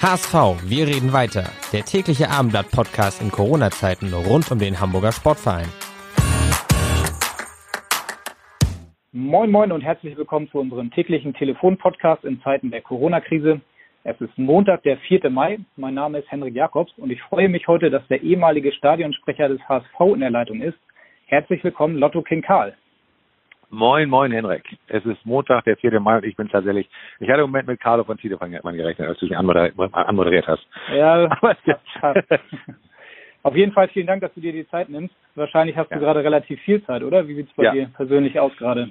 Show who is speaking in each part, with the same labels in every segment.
Speaker 1: HSV, wir reden weiter. Der tägliche Abendblatt-Podcast in Corona-Zeiten rund um den Hamburger Sportverein.
Speaker 2: Moin Moin und herzlich willkommen zu unserem täglichen Telefon-Podcast in Zeiten der Corona-Krise. Es ist Montag, der 4. Mai. Mein Name ist Henrik Jakobs und ich freue mich heute, dass der ehemalige Stadionsprecher des HSV in der Leitung ist. Herzlich willkommen, Lotto King Karl.
Speaker 3: Moin, moin, Henrik. Es ist Montag, der 4. Mai und ich bin tatsächlich, ich hatte im Moment mit Carlo von Tiedemann gerechnet, als du dich anmoderiert, hast.
Speaker 2: Ja, Auf jeden Fall vielen Dank, dass du dir die Zeit nimmst. Wahrscheinlich hast ja. du gerade relativ viel Zeit, oder? Wie sieht es bei ja. dir persönlich aus gerade?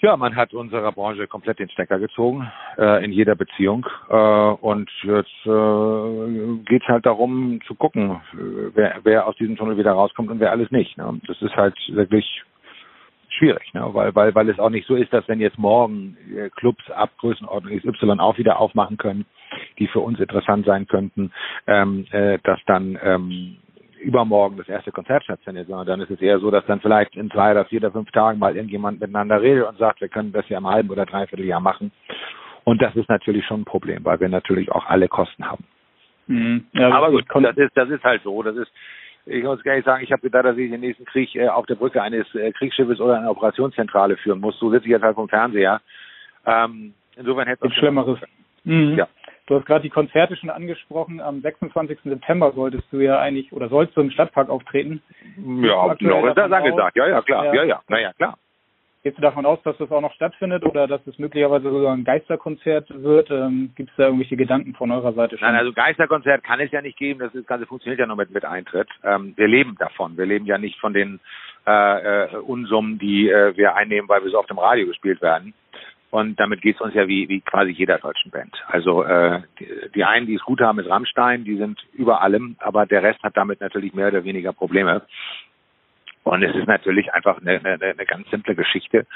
Speaker 3: Ja, man hat unserer Branche komplett den Stecker gezogen, äh, in jeder Beziehung. Äh, und jetzt äh, geht es halt darum zu gucken, äh, wer, wer aus diesem Tunnel wieder rauskommt und wer alles nicht. Ne? Das ist halt wirklich schwierig, ne? weil, weil, weil es auch nicht so ist, dass wenn jetzt morgen äh, Clubs ab Größenordnung XY auch wieder aufmachen können, die für uns interessant sein könnten, ähm, äh, dass dann ähm, übermorgen das erste Konzert stattfindet, sondern dann ist es eher so, dass dann vielleicht in zwei oder vier oder fünf Tagen mal irgendjemand miteinander redet und sagt, wir können das ja im halben oder dreiviertel Jahr machen. Und das ist natürlich schon ein Problem, weil wir natürlich auch alle Kosten haben. Mhm. Ja, Aber gut, das ist, das ist halt so. Das ist, ich muss gar nicht sagen, ich habe gedacht, dass ich den nächsten Krieg äh, auf der Brücke eines äh, Kriegsschiffes oder einer Operationszentrale führen muss. So sitze ich jetzt halt vom Fernseher. Ähm, insofern hätte
Speaker 2: es Schlimmeres. Mhm. Ja. Du hast gerade die Konzerte schon angesprochen. Am 26. September solltest du ja eigentlich oder sollst du im Stadtpark auftreten.
Speaker 3: Ja, noch ist das angesagt. Ja, ja, klar. Ja, ja, ja. naja, klar.
Speaker 2: Gehst du davon aus, dass das auch noch stattfindet oder dass es möglicherweise sogar ein Geisterkonzert wird? Ähm, Gibt es da irgendwelche Gedanken von eurer Seite schon?
Speaker 3: Nein, also Geisterkonzert kann es ja nicht geben. Das Ganze funktioniert ja nur mit, mit Eintritt. Ähm, wir leben davon. Wir leben ja nicht von den äh, äh, Unsummen, die äh, wir einnehmen, weil wir so auf dem Radio gespielt werden. Und damit geht es uns ja wie, wie quasi jeder deutschen Band. Also äh, die, die einen, die es gut haben, ist Rammstein, die sind über allem, aber der Rest hat damit natürlich mehr oder weniger Probleme. Und es ist natürlich einfach eine, eine, eine ganz simple Geschichte.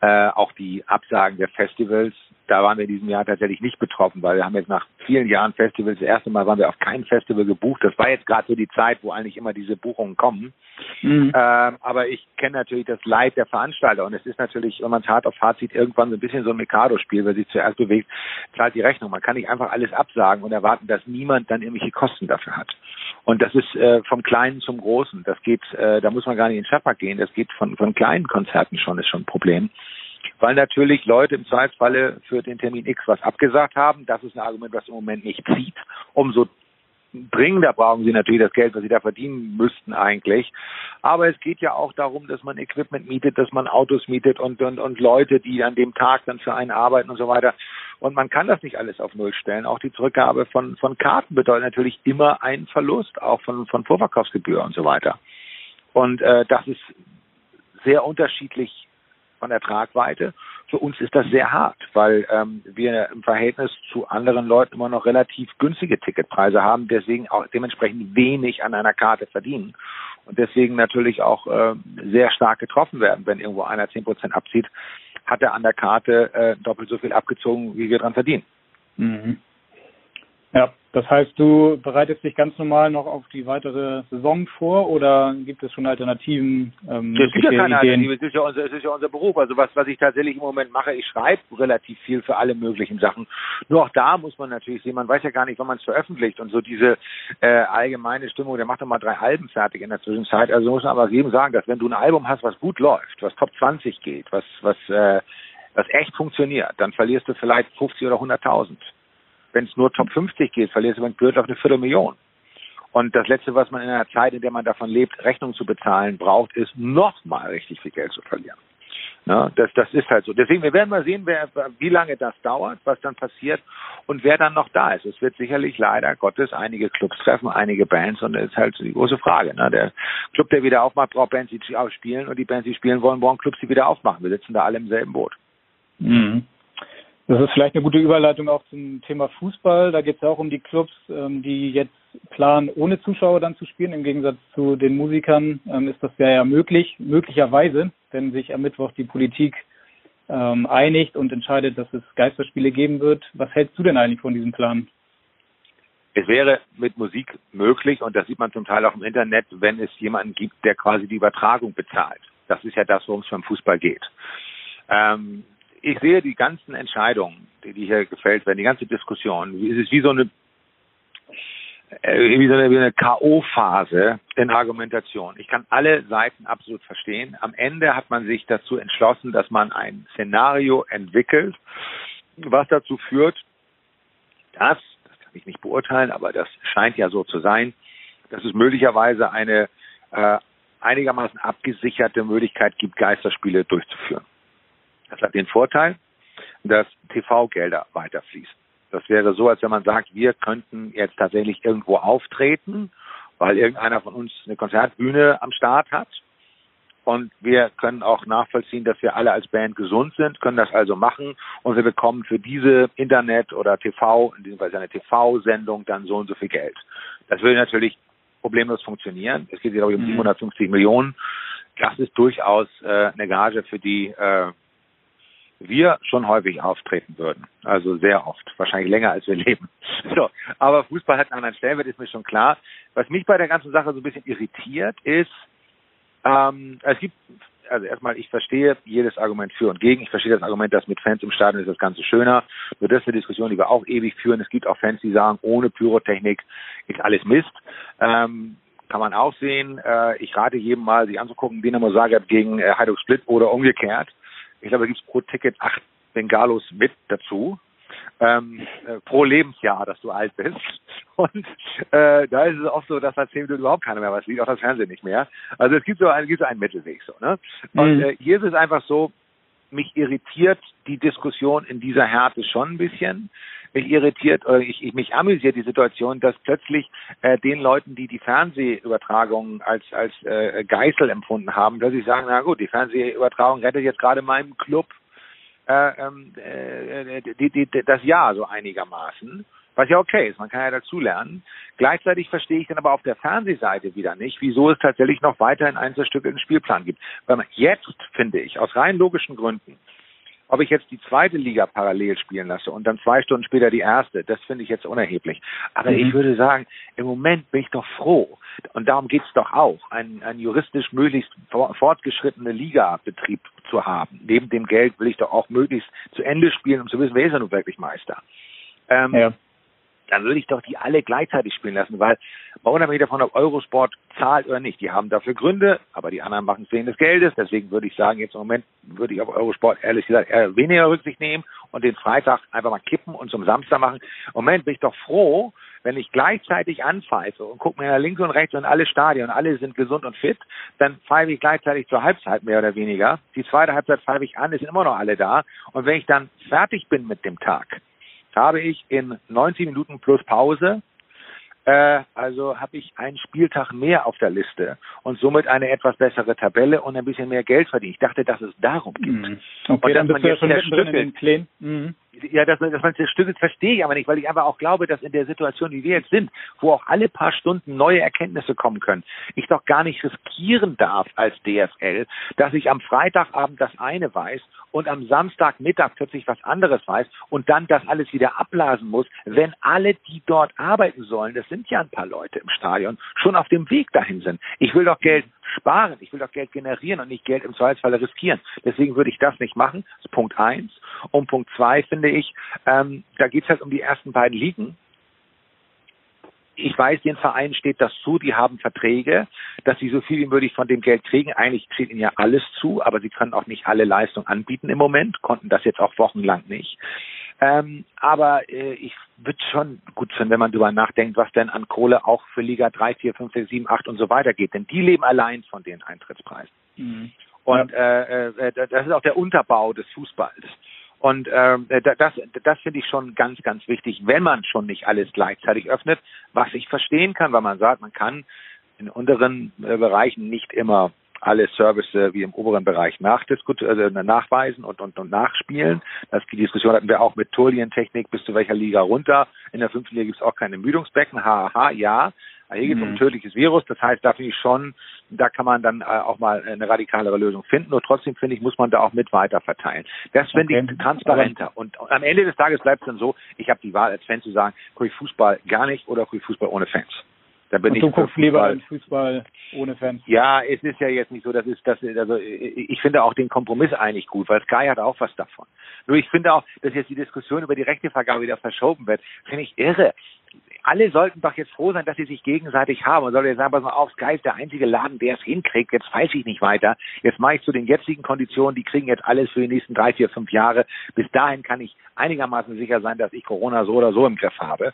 Speaker 3: Äh, auch die Absagen der Festivals, da waren wir in diesem Jahr tatsächlich nicht betroffen, weil wir haben jetzt nach vielen Jahren Festivals, das erste Mal waren wir auf kein Festival gebucht. Das war jetzt gerade so die Zeit, wo eigentlich immer diese Buchungen kommen. Mhm. Ähm, aber ich kenne natürlich das Leid der Veranstalter und es ist natürlich, wenn man es hart auf hart sieht, irgendwann so ein bisschen so ein Mikado-Spiel, wer sich zuerst bewegt, zahlt die Rechnung. Man kann nicht einfach alles absagen und erwarten, dass niemand dann irgendwelche Kosten dafür hat. Und das ist äh, vom Kleinen zum Großen. Das geht, äh, da muss man gar nicht in den Stadtpark gehen. Das geht von, von kleinen Konzerten schon, ist schon ein Problem. Weil natürlich Leute im Zweifelsfalle für den Termin X was abgesagt haben. Das ist ein Argument, was im Moment nicht zieht. Umso dringender brauchen sie natürlich das Geld, was sie da verdienen müssten eigentlich. Aber es geht ja auch darum, dass man Equipment mietet, dass man Autos mietet und, und, und Leute, die an dem Tag dann für einen arbeiten und so weiter. Und man kann das nicht alles auf Null stellen. Auch die Zurückgabe von, von Karten bedeutet natürlich immer einen Verlust, auch von, von Vorverkaufsgebühr und so weiter. Und äh, das ist sehr unterschiedlich von der Tragweite. Für uns ist das sehr hart, weil ähm, wir im Verhältnis zu anderen Leuten immer noch relativ günstige Ticketpreise haben, deswegen auch dementsprechend wenig an einer Karte verdienen und deswegen natürlich auch äh, sehr stark getroffen werden, wenn irgendwo einer zehn Prozent abzieht, hat er an der Karte äh, doppelt so viel abgezogen, wie wir dran verdienen.
Speaker 2: Mhm. Ja, das heißt, du bereitest dich ganz normal noch auf die weitere Saison vor oder gibt es schon Alternativen?
Speaker 3: Ähm, es gibt ja keine Alternative, es ist ja, unser, es ist ja unser Beruf. Also was, was ich tatsächlich im Moment mache, ich schreibe relativ viel für alle möglichen Sachen. Nur auch da muss man natürlich sehen, man weiß ja gar nicht, wann man es veröffentlicht und so diese äh, allgemeine Stimmung, der macht doch mal drei Alben fertig in der Zwischenzeit. Also muss man aber jedem sagen, dass wenn du ein Album hast, was gut läuft, was Top 20 geht, was, was, äh, was echt funktioniert, dann verlierst du vielleicht 50 oder 100.000 wenn es nur Top 50 geht, verlierst du mit Gürtel auf eine Viertelmillion. Und das Letzte, was man in einer Zeit, in der man davon lebt, Rechnung zu bezahlen braucht, ist nochmal richtig viel Geld zu verlieren. Ja, das, das ist halt so. Deswegen, wir werden mal sehen, wer, wie lange das dauert, was dann passiert und wer dann noch da ist. Es wird sicherlich leider Gottes einige Clubs treffen, einige Bands und das ist halt die große Frage. Ne? Der Club, der wieder aufmacht, braucht Bands, die spielen und die Bands, die spielen wollen, brauchen Clubs, die wieder aufmachen. Wir sitzen da alle im selben Boot.
Speaker 2: Mhm. Das ist vielleicht eine gute Überleitung auch zum Thema Fußball. Da geht es auch um die Clubs, ähm, die jetzt planen, ohne Zuschauer dann zu spielen. Im Gegensatz zu den Musikern ähm, ist das ja, ja möglich, möglicherweise, wenn sich am Mittwoch die Politik ähm, einigt und entscheidet, dass es Geisterspiele geben wird. Was hältst du denn eigentlich von diesem Plan?
Speaker 3: Es wäre mit Musik möglich, und das sieht man zum Teil auch im Internet, wenn es jemanden gibt, der quasi die Übertragung bezahlt. Das ist ja das, worum es beim Fußball geht. Ähm, ich sehe die ganzen Entscheidungen, die, die hier gefällt werden, die ganze Diskussion, es ist wie so eine äh, wie so eine, eine K.O.-Phase in Argumentation. Ich kann alle Seiten absolut verstehen. Am Ende hat man sich dazu entschlossen, dass man ein Szenario entwickelt, was dazu führt, dass, das kann ich nicht beurteilen, aber das scheint ja so zu sein, dass es möglicherweise eine äh, einigermaßen abgesicherte Möglichkeit gibt, Geisterspiele durchzuführen. Das hat den Vorteil, dass TV-Gelder weiterfließen. Das wäre so, als wenn man sagt, wir könnten jetzt tatsächlich irgendwo auftreten, weil irgendeiner von uns eine Konzertbühne am Start hat. Und wir können auch nachvollziehen, dass wir alle als Band gesund sind, können das also machen. Und wir bekommen für diese Internet- oder TV, in diesem Fall eine TV-Sendung, dann so und so viel Geld. Das würde natürlich problemlos funktionieren. Es geht, glaube ich, um 750 mhm. Millionen. Das ist durchaus äh, eine Gage, für die äh, wir schon häufig auftreten würden. Also sehr oft, wahrscheinlich länger als wir leben. So, aber Fußball hat einen anderen Stellenwert, ist mir schon klar. Was mich bei der ganzen Sache so ein bisschen irritiert, ist, ähm, es gibt, also erstmal, ich verstehe jedes Argument für und gegen. Ich verstehe das Argument, dass mit Fans im Stadion ist das Ganze schöner. Nur das ist eine Diskussion, die wir auch ewig führen. Es gibt auch Fans, die sagen, ohne Pyrotechnik ist alles Mist. Ähm, kann man auch sehen. Äh, ich rate jedem mal, sich anzugucken, Dynamo Zagreb gegen äh, Hajduk Split oder umgekehrt. Ich glaube, da gibt es pro Ticket acht Bengalos mit dazu. Ähm, äh, pro Lebensjahr, dass du alt bist. Und äh, da ist es auch so, dass nach zehn Minuten überhaupt keiner mehr was sieht, auch das Fernsehen nicht mehr. Also es gibt so einen, gibt so einen Mittelweg so. Ne? Und mhm. äh, hier ist es einfach so, mich irritiert die Diskussion in dieser Härte schon ein bisschen. Mich irritiert oder ich, ich mich amüsiert die Situation, dass plötzlich äh, den Leuten, die die Fernsehübertragung als als äh, Geißel empfunden haben, plötzlich sagen, na gut, die Fernsehübertragung rettet jetzt gerade meinem Club äh, ähm, äh, die, die, das Jahr so einigermaßen was ja okay ist, man kann ja dazulernen. Gleichzeitig verstehe ich dann aber auf der Fernsehseite wieder nicht, wieso es tatsächlich noch weiterhin Einzelstücke im Spielplan gibt. Weil man jetzt, finde ich, aus rein logischen Gründen, ob ich jetzt die zweite Liga parallel spielen lasse und dann zwei Stunden später die erste, das finde ich jetzt unerheblich. Aber mhm. ich würde sagen, im Moment bin ich doch froh. Und darum geht es doch auch, einen, einen juristisch möglichst fortgeschrittene Liga-Betrieb zu haben. Neben dem Geld will ich doch auch möglichst zu Ende spielen, um zu wissen, wer ist er nun wirklich Meister. Ähm, ja dann würde ich doch die alle gleichzeitig spielen lassen, weil unabhängig davon, ob Eurosport zahlt oder nicht, die haben dafür Gründe, aber die anderen machen es wegen des Geldes. Deswegen würde ich sagen, jetzt im Moment würde ich auf Eurosport ehrlich gesagt eher weniger Rücksicht nehmen und den Freitag einfach mal kippen und zum Samstag machen. Im Moment bin ich doch froh, wenn ich gleichzeitig anpfeife und gucke mir nach links und rechts und alle Stadien, alle sind gesund und fit, dann pfeife ich gleichzeitig zur Halbzeit mehr oder weniger. Die zweite Halbzeit pfeife ich an, es sind immer noch alle da. Und wenn ich dann fertig bin mit dem Tag, habe ich in 90 Minuten plus Pause äh, also habe ich einen Spieltag mehr auf der Liste und somit eine etwas bessere Tabelle und ein bisschen mehr Geld verdient. Ich dachte, dass es darum geht.
Speaker 2: Mhm. Okay, und dann bist du ja schon mittendrin in den Plänen. Mhm
Speaker 3: ja, dass, dass man das Stück verstehe ich aber nicht, weil ich einfach auch glaube, dass in der Situation, wie wir jetzt sind, wo auch alle paar Stunden neue Erkenntnisse kommen können, ich doch gar nicht riskieren darf als DFL, dass ich am Freitagabend das eine weiß und am Samstagmittag plötzlich was anderes weiß und dann das alles wieder abblasen muss, wenn alle, die dort arbeiten sollen, das sind ja ein paar Leute im Stadion, schon auf dem Weg dahin sind. Ich will doch Geld sparen, ich will doch Geld generieren und nicht Geld im Zweifelsfall riskieren. Deswegen würde ich das nicht machen. Das ist Punkt eins. Und Punkt zwei finde ich, ähm, da geht es halt um die ersten beiden Ligen. Ich weiß, den Vereinen steht das zu, die haben Verträge, dass sie so viel wie möglich von dem Geld kriegen. Eigentlich steht ihnen ja alles zu, aber sie können auch nicht alle Leistungen anbieten im Moment, konnten das jetzt auch wochenlang nicht. Ähm, aber äh, ich würde schon gut finden, wenn man darüber nachdenkt, was denn an Kohle auch für Liga 3, 4, 5, 6, 7, 8 und so weiter geht. Denn die leben allein von den Eintrittspreisen. Mhm. Und ja. äh, äh, das ist auch der Unterbau des Fußballs. Und ähm, das, das finde ich schon ganz, ganz wichtig, wenn man schon nicht alles gleichzeitig öffnet, was ich verstehen kann, weil man sagt, man kann in unteren äh, Bereichen nicht immer alle Service wie im oberen Bereich nachdiskutieren, also nachweisen und, und, und nachspielen. Das, die Diskussion hatten wir auch mit Turlientechnik bis zu welcher Liga runter. In der fünften Liga gibt es auch keine Müdungsbecken. Haha, ja. Hier geht es um ein tödliches Virus. Das heißt, da finde ich schon, da kann man dann äh, auch mal eine radikalere Lösung finden. Nur trotzdem finde ich, muss man da auch mit weiter verteilen. Das finde okay. ich transparenter. Und am Ende des Tages bleibt es dann so, ich habe die Wahl als Fan zu sagen, gucke ich Fußball gar nicht oder gucke ich Fußball ohne Fans.
Speaker 2: Da bin und du guckst lieber in Fußball ohne Fans.
Speaker 3: Ja, es ist ja jetzt nicht so, das ist das also ich finde auch den Kompromiss eigentlich gut, weil Sky hat auch was davon. Nur ich finde auch, dass jetzt die Diskussion über die Rechtevergabe wieder verschoben wird, finde ich irre. Alle sollten doch jetzt froh sein, dass sie sich gegenseitig haben. Man soll jetzt sagen, pass mal auf, Sky ist der einzige Laden, der es hinkriegt. Jetzt weiß ich nicht weiter. Jetzt mache ich zu den jetzigen Konditionen, die kriegen jetzt alles für die nächsten drei, vier, fünf Jahre. Bis dahin kann ich einigermaßen sicher sein, dass ich Corona so oder so im Griff habe.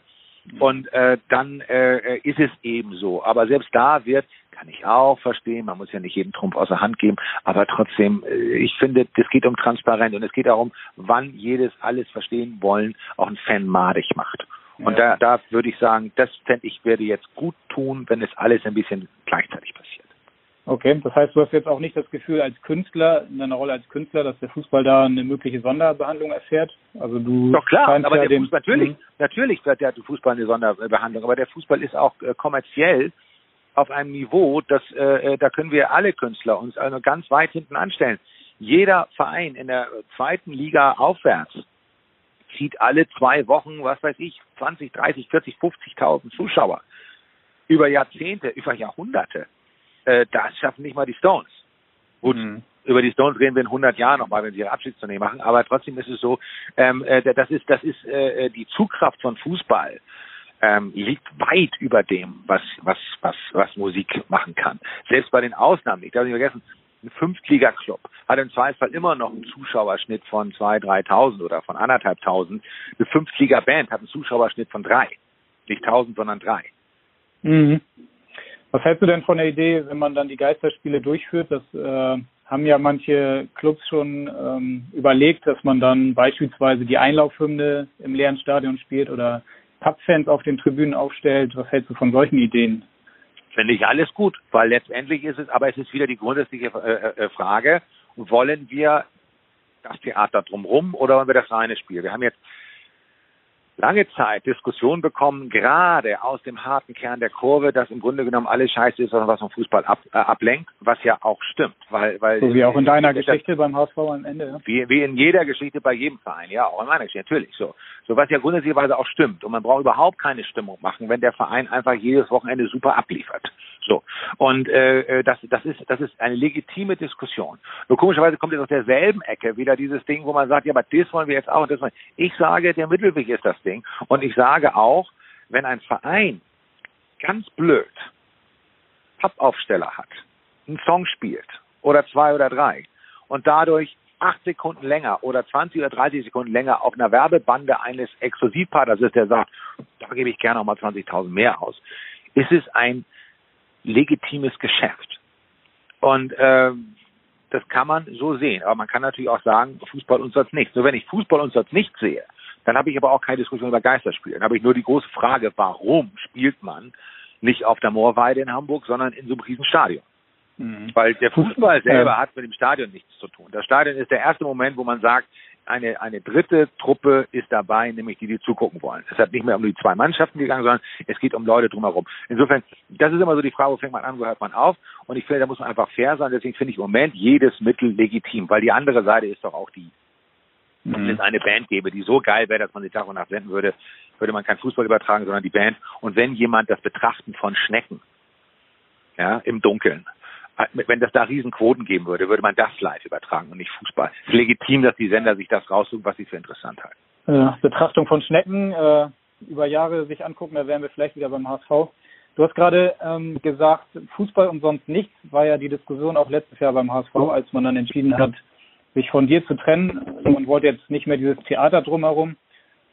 Speaker 3: Und äh, dann äh, ist es eben so. Aber selbst da wird, kann ich auch verstehen, man muss ja nicht jeden Trumpf außer Hand geben, aber trotzdem, äh, ich finde, es geht um Transparenz und es geht darum, wann jedes alles verstehen wollen auch ein Fan madig macht. Und ja. da, da würde ich sagen, das fände ich, werde jetzt gut tun, wenn es alles ein bisschen gleichzeitig passiert.
Speaker 2: Okay, das heißt, du hast jetzt auch nicht das Gefühl als Künstler, in deiner Rolle als Künstler, dass der Fußball da eine mögliche Sonderbehandlung erfährt? Also du
Speaker 3: Doch klar, aber ja der Fußball, natürlich, mhm. natürlich wird der Fußball eine Sonderbehandlung, aber der Fußball ist auch äh, kommerziell auf einem Niveau, dass äh, äh, da können wir alle Künstler uns also ganz weit hinten anstellen. Jeder Verein in der zweiten Liga aufwärts zieht alle zwei Wochen, was weiß ich, 20, 30, 40, 50.000 Zuschauer über Jahrzehnte, über Jahrhunderte äh, das schaffen nicht mal die Stones. Gut, mhm. über die Stones reden wir in 100 Jahren nochmal, wenn sie ihre Abschiedstournee machen, aber trotzdem ist es so, ähm, äh, das ist, das ist äh, die Zugkraft von Fußball ähm, liegt weit über dem, was, was, was, was Musik machen kann. Selbst bei den Ausnahmen, ich darf nicht vergessen, ein Fünftliga-Club hat im Zweifelsfall immer noch einen Zuschauerschnitt von 2.000, 3.000 oder von anderthalbtausend. Eine Fünftliga-Band hat einen Zuschauerschnitt von drei. Nicht 1.000, sondern drei.
Speaker 2: Mhm. Was hältst du denn von der Idee, wenn man dann die Geisterspiele durchführt? Das äh, haben ja manche Clubs schon ähm, überlegt, dass man dann beispielsweise die Einlaufhymne im leeren Stadion spielt oder Pubfans auf den Tribünen aufstellt. Was hältst du von solchen Ideen?
Speaker 3: Finde ich alles gut, weil letztendlich ist es, aber es ist wieder die grundsätzliche äh, äh, Frage, wollen wir das Theater drumherum oder wollen wir das reine Spiel? Wir haben jetzt lange Zeit Diskussion bekommen, gerade aus dem harten Kern der Kurve, dass im Grunde genommen alles scheiße ist, was vom Fußball ab, äh, ablenkt, was ja auch stimmt. Weil, weil
Speaker 2: so wie auch in deiner Geschichte das, beim HSV am Ende. Ja?
Speaker 3: Wie, wie in jeder Geschichte bei jedem Verein, ja, auch in meiner Geschichte, natürlich so. So was ja grundsätzlicherweise auch stimmt. Und man braucht überhaupt keine Stimmung machen, wenn der Verein einfach jedes Wochenende super abliefert. So. Und äh, äh das, das, ist, das ist eine legitime Diskussion. Nur komischerweise kommt jetzt aus derselben Ecke wieder dieses Ding, wo man sagt, ja, aber das wollen wir jetzt auch. Das wollen wir. Ich sage, der Mittelweg ist das Ding. Und ich sage auch, wenn ein Verein ganz blöd Pappaufsteller hat, einen Song spielt oder zwei oder drei und dadurch acht Sekunden länger oder 20 oder 30 Sekunden länger auf einer Werbebande eines Exklusivpartners ist, der sagt, da gebe ich gerne noch mal 20.000 mehr aus, ist es ein legitimes Geschäft. Und äh, das kann man so sehen. Aber man kann natürlich auch sagen, Fußball uns sonst nicht. So wenn ich Fußball uns sonst nicht sehe, dann habe ich aber auch keine Diskussion über Geisterspiele. Dann habe ich nur die große Frage, warum spielt man nicht auf der Moorweide in Hamburg, sondern in so einem Riesenstadion? Mhm. Weil der Fußball selber hat mit dem Stadion nichts zu tun. Das Stadion ist der erste Moment, wo man sagt, eine, eine dritte Truppe ist dabei, nämlich die, die zugucken wollen. Es hat nicht mehr um die zwei Mannschaften gegangen, sondern es geht um Leute drumherum. Insofern, das ist immer so die Frage, wo fängt man an, wo hört man auf? Und ich finde, da muss man einfach fair sein. Deswegen finde ich im Moment jedes Mittel legitim, weil die andere Seite ist doch auch die, wenn es eine Band gäbe, die so geil wäre, dass man sie Tag und Nacht senden würde, würde man kein Fußball übertragen, sondern die Band. Und wenn jemand das Betrachten von Schnecken, ja, im Dunkeln, äh, wenn das da Riesenquoten geben würde, würde man das live übertragen und nicht Fußball. Es ist legitim, dass die Sender sich das raussuchen, was sie für interessant halten.
Speaker 2: Ja, Betrachtung von Schnecken äh, über Jahre sich angucken, da wären wir vielleicht wieder beim HSV. Du hast gerade ähm, gesagt, Fußball und sonst nichts war ja die Diskussion auch letztes Jahr beim HSV, als man dann entschieden hat, sich von dir zu trennen. Man wollte jetzt nicht mehr dieses Theater drumherum.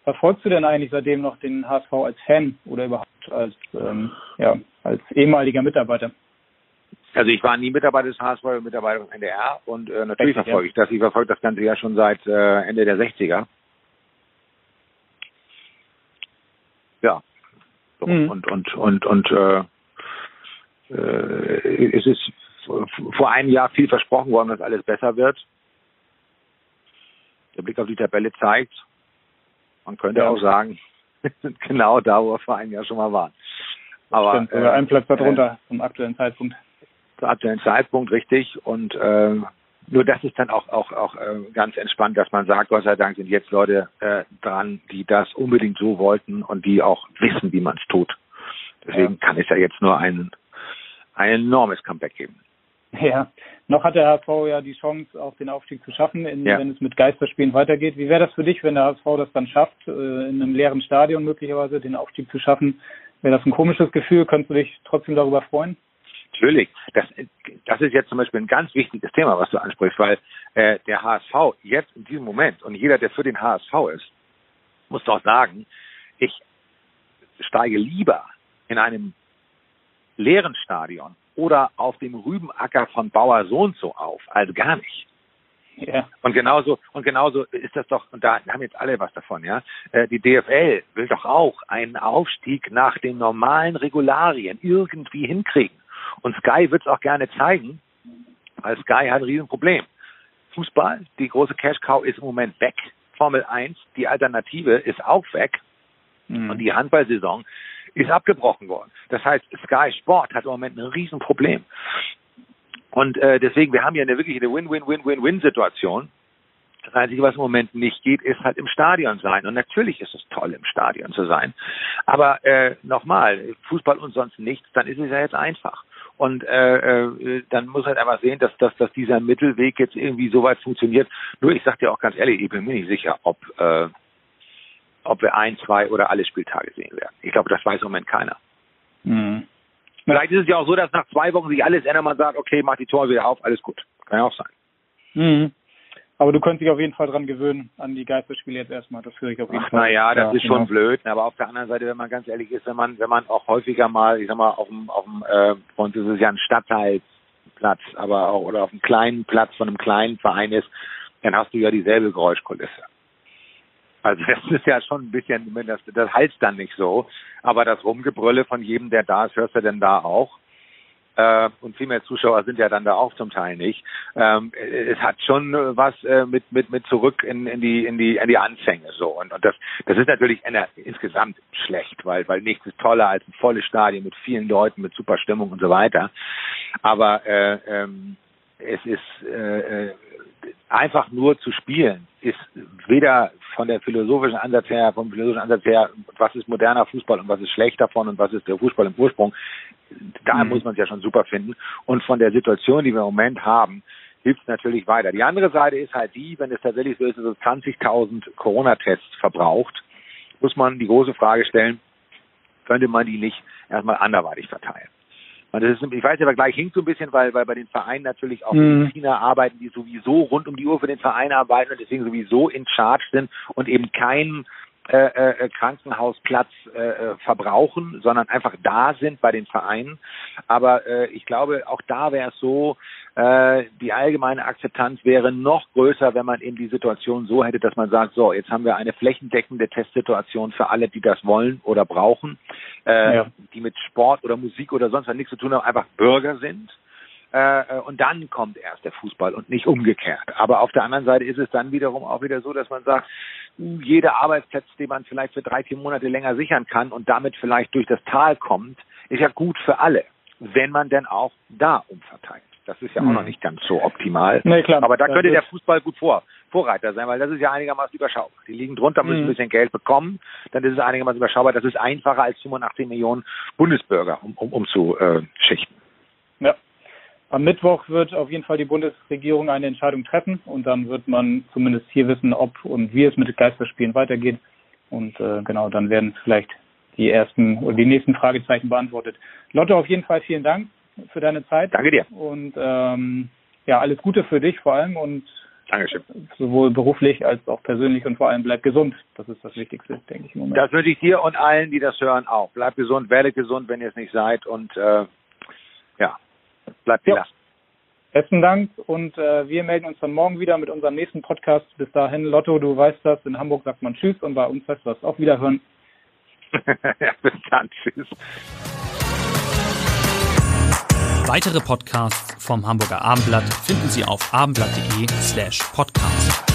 Speaker 2: Verfolgst du denn eigentlich seitdem noch den HSV als Fan oder überhaupt als, ähm, ja, als ehemaliger Mitarbeiter?
Speaker 3: Also ich war nie Mitarbeiter des HSV, Mitarbeiter des NDR und äh, natürlich Richtig, verfolge ich das. Ich verfolge das Ganze ja schon seit äh, Ende der 60er. Ja. So, mhm. Und und und und äh, äh, es ist vor einem Jahr viel versprochen worden, dass alles besser wird. Der Blick auf die Tabelle zeigt, man könnte ja. auch sagen, genau da, wo wir vor einem Jahr schon mal waren.
Speaker 2: Aber Stimmt, äh, ein Platz darunter äh, zum aktuellen Zeitpunkt.
Speaker 3: Zum aktuellen Zeitpunkt, richtig. Und äh, nur das ist dann auch auch auch äh, ganz entspannt, dass man sagt, Gott sei Dank sind jetzt Leute äh, dran, die das unbedingt so wollten und die auch wissen, wie man es tut. Deswegen ja. kann es ja jetzt nur ein ein enormes Comeback geben.
Speaker 2: Ja, noch hat der HSV ja die Chance, auch den Aufstieg zu schaffen, in, ja. wenn es mit Geisterspielen weitergeht. Wie wäre das für dich, wenn der HSV das dann schafft, äh, in einem leeren Stadion möglicherweise den Aufstieg zu schaffen? Wäre das ein komisches Gefühl? Könntest du dich trotzdem darüber freuen?
Speaker 3: Natürlich. Das, das ist jetzt zum Beispiel ein ganz wichtiges Thema, was du ansprichst, weil äh, der HSV jetzt in diesem Moment und jeder, der für den HSV ist, muss doch sagen, ich steige lieber in einem leeren Stadion oder auf dem Rübenacker von Bauer so und so auf, als gar nicht. Ja. Und genauso, und genauso ist das doch, und da haben jetzt alle was davon, ja. Äh, die DFL will doch auch einen Aufstieg nach den normalen Regularien irgendwie hinkriegen. Und Sky wird es auch gerne zeigen, weil Sky hat ein Riesenproblem. Fußball, die große Cash Cow ist im Moment weg. Formel 1, die Alternative ist auch weg. Mhm. Und die Handballsaison ist abgebrochen worden. Das heißt, Sky Sport hat im Moment ein Riesenproblem. Und äh, deswegen, wir haben hier eine wirklich eine Win-Win-Win-Win-Win-Situation. Das Einzige, was im Moment nicht geht, ist halt im Stadion sein. Und natürlich ist es toll, im Stadion zu sein. Aber äh, nochmal, Fußball und sonst nichts, dann ist es ja jetzt einfach. Und äh, äh, dann muss halt einfach sehen, dass, dass, dass dieser Mittelweg jetzt irgendwie so weit funktioniert. Nur ich sag dir auch ganz ehrlich, ich bin mir nicht sicher, ob äh, ob wir ein, zwei oder alle Spieltage sehen werden. Ich glaube, das weiß im Moment keiner. Mhm. Vielleicht ist es ja auch so, dass nach zwei Wochen sich alles ändert, man sagt, okay, mach die Tore wieder auf, alles gut. Kann ja auch sein.
Speaker 2: Mhm. Aber du könntest dich auf jeden Fall dran gewöhnen, an die Geisterspiele jetzt erstmal. Das höre ich auf jeden Ach, Fall.
Speaker 3: Naja, das ja, ist schon genau. blöd. Aber auf der anderen Seite, wenn man ganz ehrlich ist, wenn man, wenn man auch häufiger mal, ich sag mal, auf dem, auf dem, äh, bei uns ist es ja ein Stadtteilplatz, aber auch, oder auf einem kleinen Platz von einem kleinen Verein ist, dann hast du ja dieselbe Geräuschkulisse. Also das ist ja schon ein bisschen, das, das heißt dann nicht so. Aber das Rumgebrülle von jedem, der da ist, hörst du denn da auch. Äh, und viel mehr Zuschauer sind ja dann da auch zum Teil nicht. Ähm, es hat schon was äh, mit mit mit zurück in, in die in die in die Anfänge so und, und das das ist natürlich eine, insgesamt schlecht, weil weil nichts ist toller als ein volles Stadion mit vielen Leuten mit super Stimmung und so weiter. Aber äh, ähm, es ist äh, äh einfach nur zu spielen ist weder von der philosophischen Ansatz her, vom philosophischen Ansatz her, was ist moderner Fußball und was ist schlecht davon und was ist der Fußball im Ursprung, da mhm. muss man es ja schon super finden. Und von der Situation, die wir im Moment haben, hilft es natürlich weiter. Die andere Seite ist halt die, wenn es tatsächlich so ist, dass es 20.000 Corona-Tests verbraucht, muss man die große Frage stellen, könnte man die nicht erstmal anderweitig verteilen? Und das ist, ich weiß aber gleich hinkt so ein bisschen, weil, weil bei den Vereinen natürlich auch mhm. Mediziner arbeiten, die sowieso rund um die Uhr für den Verein arbeiten und deswegen sowieso in Charge sind und eben kein äh, äh, Krankenhausplatz äh, äh, verbrauchen, sondern einfach da sind bei den Vereinen. Aber äh, ich glaube, auch da wäre es so, äh, die allgemeine Akzeptanz wäre noch größer, wenn man eben die Situation so hätte, dass man sagt, so, jetzt haben wir eine flächendeckende Testsituation für alle, die das wollen oder brauchen, äh, ja. die mit Sport oder Musik oder sonst was nichts zu tun haben, einfach Bürger sind äh, äh, und dann kommt erst der Fußball und nicht umgekehrt. Aber auf der anderen Seite ist es dann wiederum auch wieder so, dass man sagt, uh, jeder Arbeitsplatz, den man vielleicht für drei, vier Monate länger sichern kann und damit vielleicht durch das Tal kommt, ist ja gut für alle, wenn man denn auch da umverteilt. Das ist ja auch noch hm. nicht ganz so optimal. Nee, klar. Aber da könnte der Fußball gut vor, Vorreiter sein, weil das ist ja einigermaßen überschaubar. Die liegen drunter, müssen mhm. ein bisschen Geld bekommen, dann ist es einigermaßen überschaubar. Das ist einfacher als 85 Millionen Bundesbürger um, um, umzuschichten.
Speaker 2: Ja, am Mittwoch wird auf jeden Fall die Bundesregierung eine Entscheidung treffen und dann wird man zumindest hier wissen, ob und wie es mit den Geisterspielen weitergeht. Und äh, genau, dann werden vielleicht die ersten oder die nächsten Fragezeichen beantwortet. Lotte, auf jeden Fall vielen Dank für deine Zeit.
Speaker 3: Danke dir.
Speaker 2: Und ähm, ja, alles Gute für dich vor allem und
Speaker 3: Dankeschön.
Speaker 2: sowohl beruflich als auch persönlich und vor allem bleib gesund. Das ist das Wichtigste, denke ich im Moment.
Speaker 3: Das wünsche ich dir und allen, die das hören, auch. Bleib gesund, werde gesund, wenn ihr es nicht seid und äh, ja, Bleibt ja.
Speaker 2: Besten Dank und äh, wir melden uns dann morgen wieder mit unserem nächsten Podcast. Bis dahin, Lotto, du weißt das, in Hamburg sagt man Tschüss und bei uns heißt das auch Wiederhören.
Speaker 3: ja, bis dann, Tschüss.
Speaker 4: Weitere Podcasts vom Hamburger Abendblatt finden Sie auf abendblatt.de slash podcast.